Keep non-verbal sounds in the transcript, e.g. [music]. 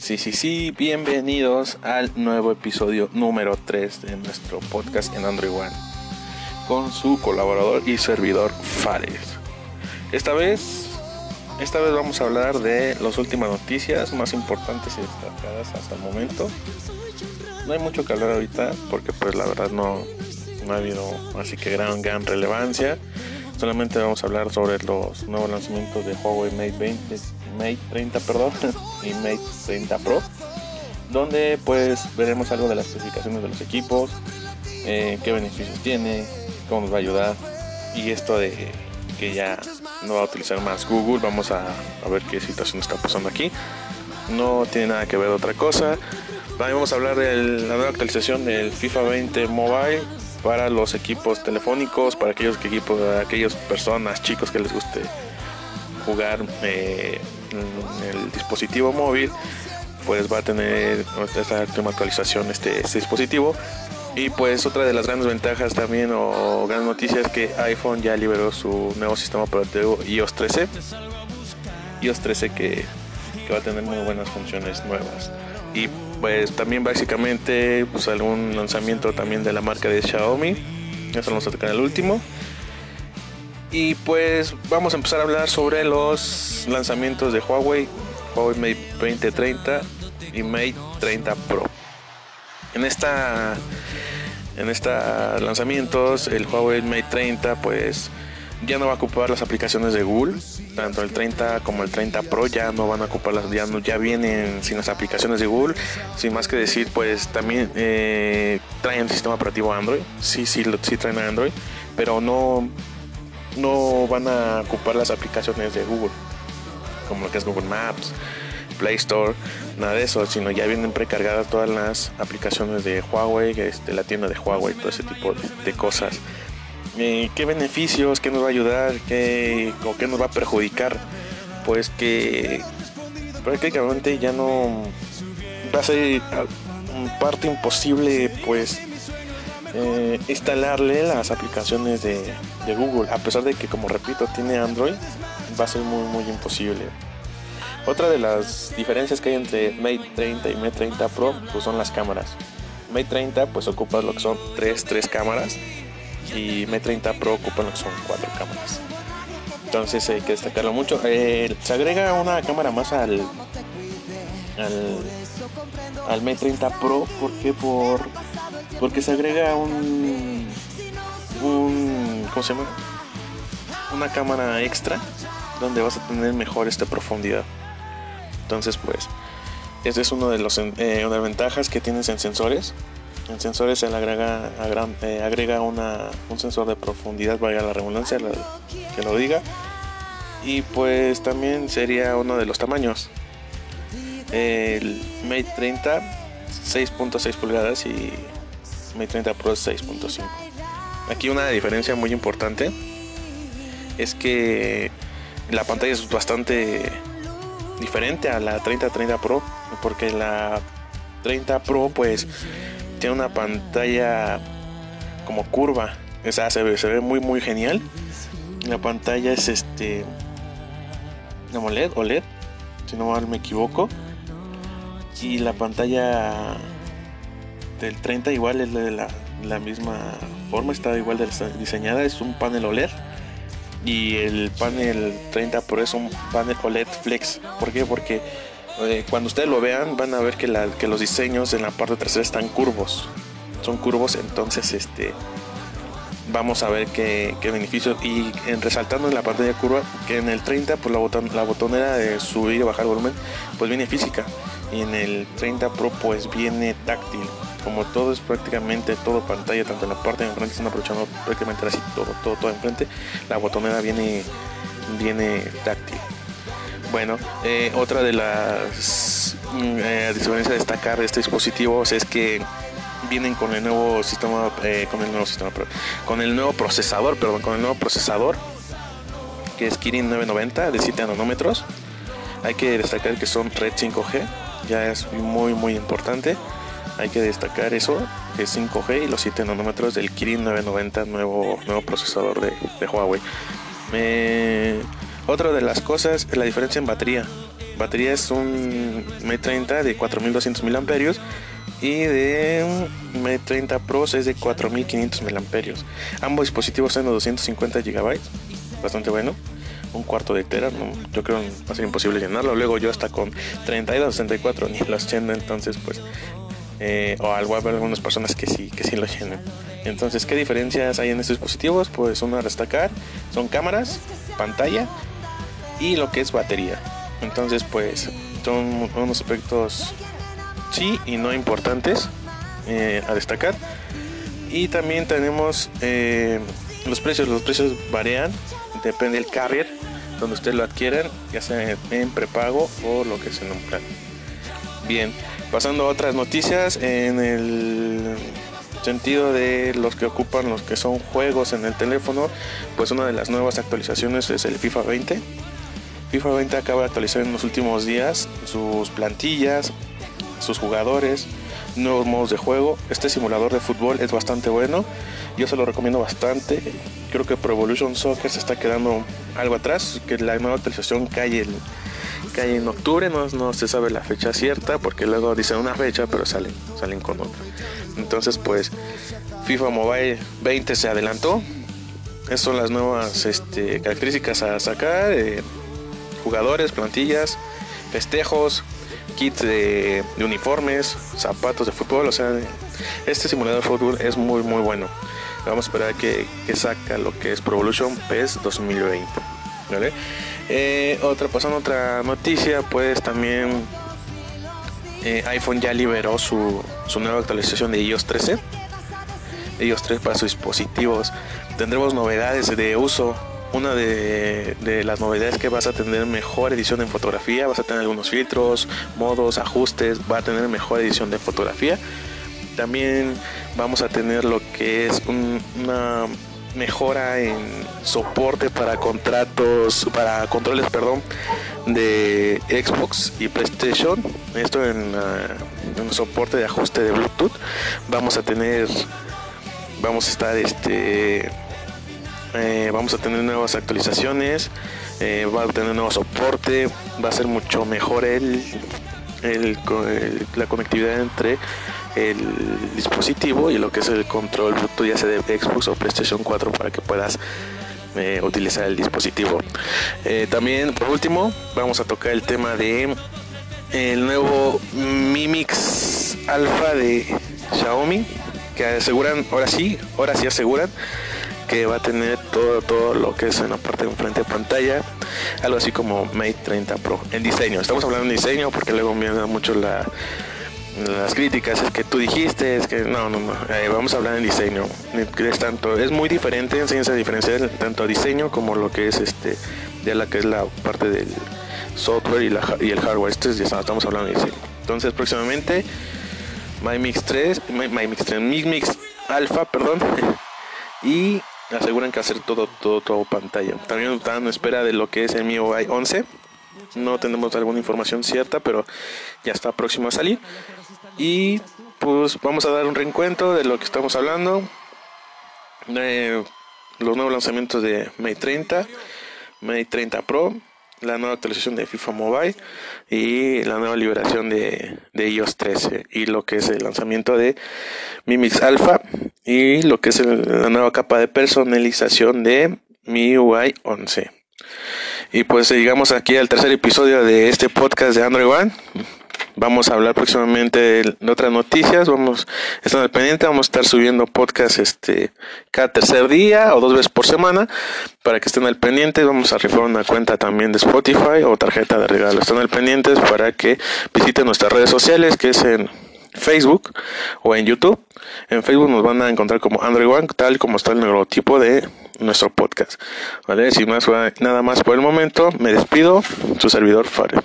Sí, sí, sí, bienvenidos al nuevo episodio número 3 de nuestro podcast en Android One con su colaborador y servidor Fares. Esta vez, esta vez vamos a hablar de las últimas noticias más importantes y destacadas hasta el momento. No hay mucho que hablar ahorita porque pues la verdad no, no ha habido así que gran, gran relevancia. Solamente vamos a hablar sobre los nuevos lanzamientos de Huawei Mate 20, Mate 30, perdón, [laughs] y Mate 30 Pro, donde pues veremos algo de las especificaciones de los equipos, eh, qué beneficios tiene, cómo nos va a ayudar y esto de que ya no va a utilizar más Google, vamos a, ver qué situación está pasando aquí. No tiene nada que ver otra cosa. También vamos a hablar de la nueva actualización del FIFA 20 Mobile para los equipos telefónicos, para aquellos equipos, aquellas personas, chicos que les guste jugar eh, en el dispositivo móvil, pues va a tener esta última actualización este, este, dispositivo. Y pues otra de las grandes ventajas también o grandes noticias es que iPhone ya liberó su nuevo sistema operativo iOS 13. iOS 13 que, que va a tener muy buenas funciones nuevas. Y pues también básicamente pues algún lanzamiento también de la marca de Xiaomi. Eso vamos a tocar el último. Y pues vamos a empezar a hablar sobre los lanzamientos de Huawei, Huawei Mate 2030 y Mate 30 Pro. En esta en estos lanzamientos el Huawei Mate 30 pues ya no va a ocupar las aplicaciones de Google, tanto el 30 como el 30 Pro ya no van a ocupar las, ya, ya vienen sin las aplicaciones de Google, sin más que decir, pues también eh, traen sistema operativo Android, sí, sí, sí traen Android, pero no, no van a ocupar las aplicaciones de Google, como lo que es Google Maps, Play Store, nada de eso, sino ya vienen precargadas todas las aplicaciones de Huawei, este, la tienda de Huawei, todo ese tipo de cosas. Eh, qué beneficios, qué nos va a ayudar, qué, o qué nos va a perjudicar, pues que prácticamente ya no va a ser parte imposible pues eh, instalarle las aplicaciones de, Google. A pesar de que como repito tiene Android va a ser muy muy imposible. Otra de las diferencias que hay entre Mate 30 y Mate 30 Pro pues son las cámaras. Mate 30 pues ocupa lo que son tres, tres cámaras y M30 Pro ocupan lo que son cuatro cámaras. Entonces hay que destacarlo mucho. Eh, se agrega una cámara más al al, al M30 Pro. Porque por porque se agrega un un ¿cómo se llama? una cámara extra donde vas a tener mejor esta profundidad. Entonces pues esa es uno de los eh, ventajas que tienes en sensores en sensores se le agrega, eh, agrega una, un sensor de profundidad, vaya la redundancia, que lo diga. Y pues también sería uno de los tamaños. El Mate 30 6.6 pulgadas y Mate 30 Pro 6.5. Aquí una diferencia muy importante es que la pantalla es bastante diferente a la 30-30 Pro porque la 30 Pro pues tiene una pantalla como curva. O sea, se ve, se ve muy muy genial. La pantalla es este AMOLED, OLED, si no mal me equivoco. Y la pantalla del 30 igual es de la, misma forma, está igual diseñada, es un panel OLED. Y el panel 30 Pro es un panel OLED Flex. ¿Por qué? Porque eh, cuando ustedes lo vean van a ver que, los diseños en la parte trasera están curvos. Son curvos, entonces este vamos a ver qué, qué beneficios. Y resaltando en la pantalla curva, que en el 30 pues la, la botonera de subir y bajar volumen pues viene física. Y en el 30 Pro pues viene táctil. Como todo es prácticamente todo pantalla, tanto en la parte de enfrente están aprovechando prácticamente así todo, todo, todo enfrente. La botonera viene, viene táctil. Bueno, eh, otra de las mm, eh, diferencias a destacar de estos dispositivos es que vienen con el nuevo sistema, eh, con el nuevo sistema, con el nuevo procesador, perdón, con el nuevo procesador que es Kirin 990 de 7 nanómetros. Hay que destacar que son Red 5G, ya es muy muy importante. Hay que destacar eso, que es 5G y los 7 nanómetros del Kirin 990, nuevo, nuevo procesador de, de Huawei. otra de las cosas es la diferencia en batería. batería es un Mate 30 de 4200 mAh y de Mate 30 Pro es de 4500 mAh. Ambos dispositivos tienen 250 GB, bastante bueno. Un cuarto de tera, yo creo que va a ser imposible llenarlo. Luego yo hasta con 32, 64 ni los lleno, entonces pues eh, o algo haber algunas personas que sí, que sí lo llenan. Entonces, ¿qué diferencias hay en estos dispositivos? Pues uno a destacar son cámaras, pantalla y lo que es batería. Entonces, pues son unos aspectos sí y no importantes eh, a destacar. Y también tenemos eh, los precios. Los precios varían, depende del carrier donde ustedes lo adquieran, ya sea en prepago o lo que es en un plan. Bien, pasando a otras noticias en el sentido de los que ocupan los que son juegos en el teléfono, pues una de las nuevas actualizaciones es el FIFA 20 FIFA 20 acaba de actualizar en los últimos días sus plantillas, sus jugadores, nuevos modos de juego. Este simulador de fútbol es bastante bueno. Yo se lo recomiendo bastante. Creo que Pro Evolution Soccer se está quedando algo atrás, que la nueva actualización cae, el, cae en octubre, no, no se sabe la fecha cierta, porque luego dicen una fecha, pero salen, salen con otra. Entonces, pues, FIFA Mobile 20 se adelantó. Esas son las nuevas este, características a sacar. Eh, jugadores, plantillas, festejos, kits de, uniformes, zapatos de fútbol. O sea, este simulador de fútbol es muy, muy bueno. Vamos a esperar que, que saca lo que es Pro Evolution PES 2020. ¿vale? Eh, otra, pasando otra noticia, pues también eh, iPhone ya liberó su, su nueva actualización de iOS 13. iOS 3 para sus dispositivos. Tendremos novedades de uso una de, las novedades que vas a tener mejor edición en fotografía, vas a tener algunos filtros, modos, ajustes, va a tener mejor edición de fotografía. También vamos a tener lo que es una mejora en soporte para contratos, para controles, perdón, de Xbox y PlayStation. Esto en, en soporte de ajuste de Bluetooth. Vamos a tener, vamos a estar este eh, vamos a tener nuevas actualizaciones, eh, va a tener nuevo soporte, va a ser mucho mejor el, la conectividad entre el dispositivo y lo que es el control Bluetooth ya sea de Xbox o PlayStation 4 para que puedas eh, utilizar el dispositivo. también por último vamos a tocar el tema de el nuevo Mi Mix Alpha de Xiaomi que aseguran, ahora sí, ahora sí aseguran que va a tener todo, todo lo que es en la parte de enfrente de pantalla, algo así como Mate 30 Pro en diseño. Estamos hablando de diseño porque luego me da mucho la, las críticas, es que tú dijiste, es que no, no, no, eh, vamos a hablar en diseño. Es tanto, es muy diferente, enseñanza diferenciar tanto diseño como lo que es este, ya la que es la parte del software y, la, y el hardware. Este ya estamos hablando de diseño. Entonces próximamente MyMix 3, MyMix 3, MyMix Alpha, perdón, [laughs] y aseguran que hacer todo, todo, todo pantalla. También están en espera de lo que es el MIUI 11. No tenemos alguna información cierta, pero ya está próximo a salir. Y pues vamos a dar un reencuentro de lo que estamos hablando. De los nuevos lanzamientos de Mate 30, Mate 30 Pro, la nueva actualización de FIFA Mobile y la nueva liberación de, de iOS 13 y lo que es el lanzamiento de Mimix Alpha y lo que es la nueva capa de personalización de MIUI 11. Y pues llegamos aquí al tercer episodio de este podcast de Android One. Vamos a hablar próximamente de otras noticias. Vamos a estar al pendiente. Vamos a estar subiendo podcast este cada tercer día o dos veces por semana para que estén al pendiente. Vamos a rifar una cuenta también de Spotify o tarjeta de regalo. Están al pendientes para que visiten nuestras redes sociales que es en Facebook o en YouTube. En Facebook nos van a encontrar como Android One, tal como está el logotipo de nuestro podcast. ¿Vale? Sin más, nada más por el momento, me despido. Su servidor Fare.